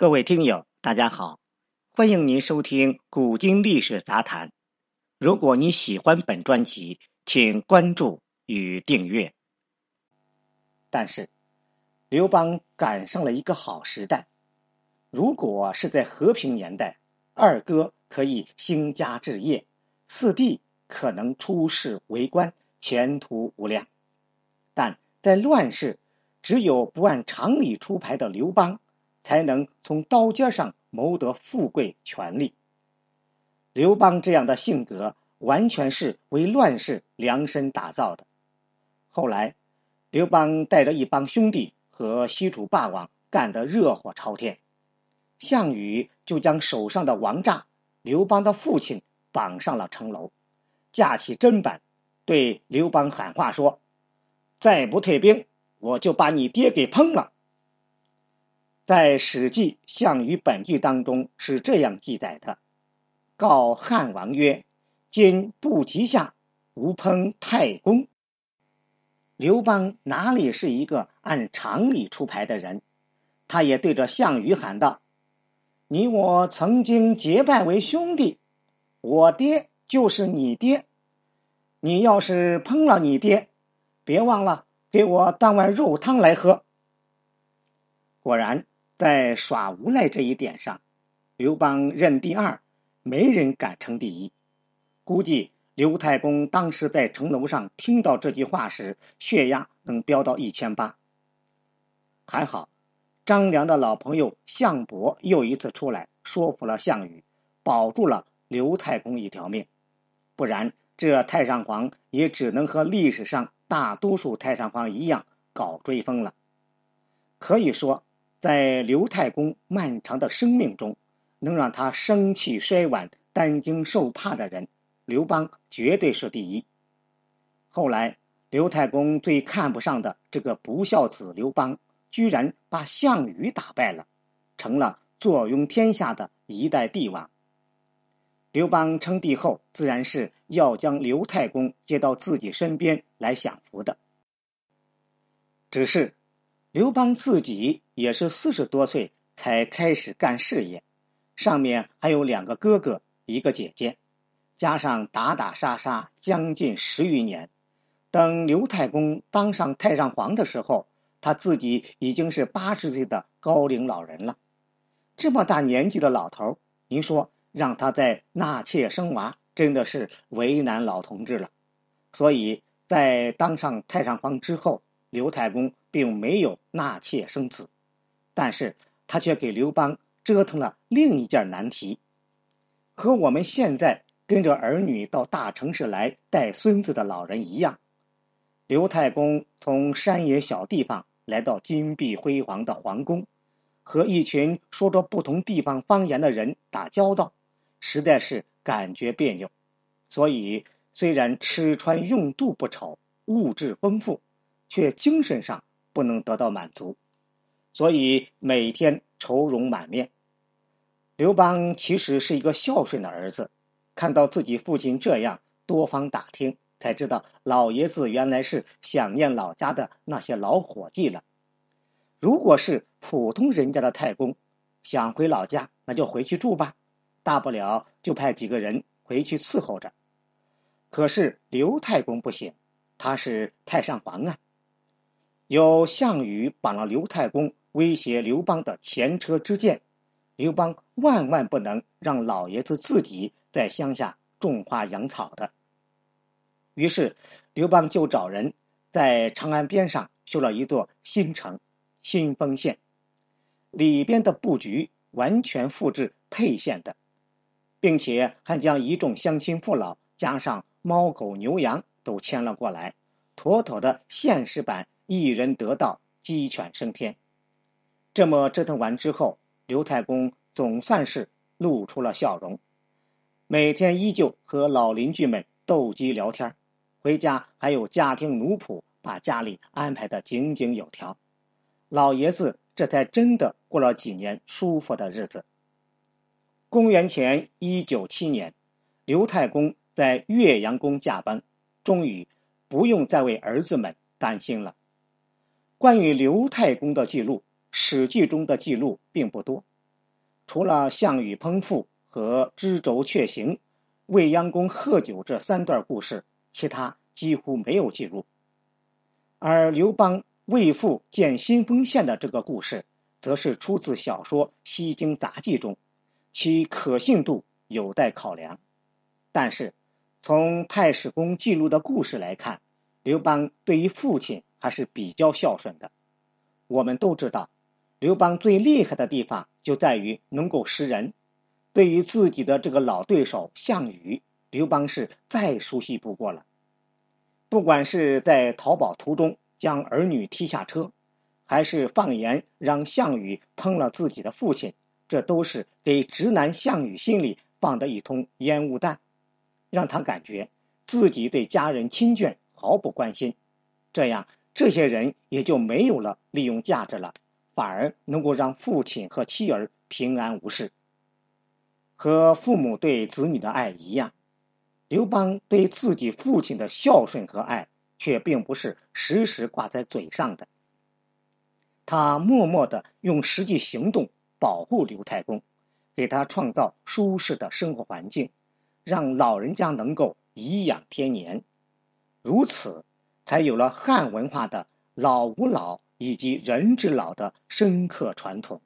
各位听友，大家好，欢迎您收听《古今历史杂谈》。如果你喜欢本专辑，请关注与订阅。但是，刘邦赶上了一个好时代。如果是在和平年代，二哥可以兴家置业，四弟可能出仕为官，前途无量。但在乱世，只有不按常理出牌的刘邦。才能从刀尖上谋得富贵权力。刘邦这样的性格，完全是为乱世量身打造的。后来，刘邦带着一帮兄弟和西楚霸王干得热火朝天，项羽就将手上的王炸，刘邦的父亲绑上了城楼，架起砧板，对刘邦喊话说：“再不退兵，我就把你爹给烹了。”在《史记·项羽本纪》当中是这样记载的：“告汉王曰：‘今不及下，吾烹太公。’”刘邦哪里是一个按常理出牌的人？他也对着项羽喊道：“你我曾经结拜为兄弟，我爹就是你爹。你要是烹了你爹，别忘了给我当碗肉汤来喝。”果然。在耍无赖这一点上，刘邦认第二，没人敢称第一。估计刘太公当时在城楼上听到这句话时，血压能飙到一千八。还好，张良的老朋友项伯又一次出来说服了项羽，保住了刘太公一条命。不然，这太上皇也只能和历史上大多数太上皇一样搞追封了。可以说。在刘太公漫长的生命中，能让他生气衰晚、担惊受怕的人，刘邦绝对是第一。后来，刘太公最看不上的这个不孝子刘邦，居然把项羽打败了，成了坐拥天下的一代帝王。刘邦称帝后，自然是要将刘太公接到自己身边来享福的，只是。刘邦自己也是四十多岁才开始干事业，上面还有两个哥哥，一个姐姐，加上打打杀杀将近十余年。等刘太公当上太上皇的时候，他自己已经是八十岁的高龄老人了。这么大年纪的老头，您说让他再纳妾生娃，真的是为难老同志了。所以在当上太上皇之后，刘太公。并没有纳妾生子，但是他却给刘邦折腾了另一件难题，和我们现在跟着儿女到大城市来带孙子的老人一样。刘太公从山野小地方来到金碧辉煌的皇宫，和一群说着不同地方方言的人打交道，实在是感觉别扭。所以，虽然吃穿用度不愁，物质丰富，却精神上。不能得到满足，所以每天愁容满面。刘邦其实是一个孝顺的儿子，看到自己父亲这样，多方打听，才知道老爷子原来是想念老家的那些老伙计了。如果是普通人家的太公，想回老家，那就回去住吧，大不了就派几个人回去伺候着。可是刘太公不行，他是太上皇啊。有项羽绑了刘太公，威胁刘邦的前车之鉴，刘邦万万不能让老爷子自己在乡下种花养草的。于是，刘邦就找人在长安边上修了一座新城——新丰县，里边的布局完全复制沛县的，并且还将一众乡亲父老加上猫狗牛羊都牵了过来，妥妥的现实版。一人得道，鸡犬升天。这么折腾完之后，刘太公总算是露出了笑容，每天依旧和老邻居们斗鸡聊天，回家还有家庭奴仆把家里安排的井井有条。老爷子这才真的过了几年舒服的日子。公元前一九七年，刘太公在岳阳宫驾崩，终于不用再为儿子们担心了。关于刘太公的记录，《史记》中的记录并不多，除了项羽烹妇和知州却行、未央宫喝酒这三段故事，其他几乎没有记录。而刘邦为父建新丰县的这个故事，则是出自小说《西京杂记》中，其可信度有待考量。但是，从太史公记录的故事来看，刘邦对于父亲还是比较孝顺的。我们都知道，刘邦最厉害的地方就在于能够识人。对于自己的这个老对手项羽，刘邦是再熟悉不过了。不管是在逃跑途中将儿女踢下车，还是放言让项羽烹了自己的父亲，这都是给直男项羽心里放的一通烟雾弹，让他感觉自己对家人亲眷毫不关心。这样，这些人也就没有了利用价值了，反而能够让父亲和妻儿平安无事。和父母对子女的爱一样。刘邦对自己父亲的孝顺和爱，却并不是时时挂在嘴上的。他默默的用实际行动保护刘太公，给他创造舒适的生活环境，让老人家能够颐养天年。如此，才有了汉文化的“老吾老以及人之老”的深刻传统。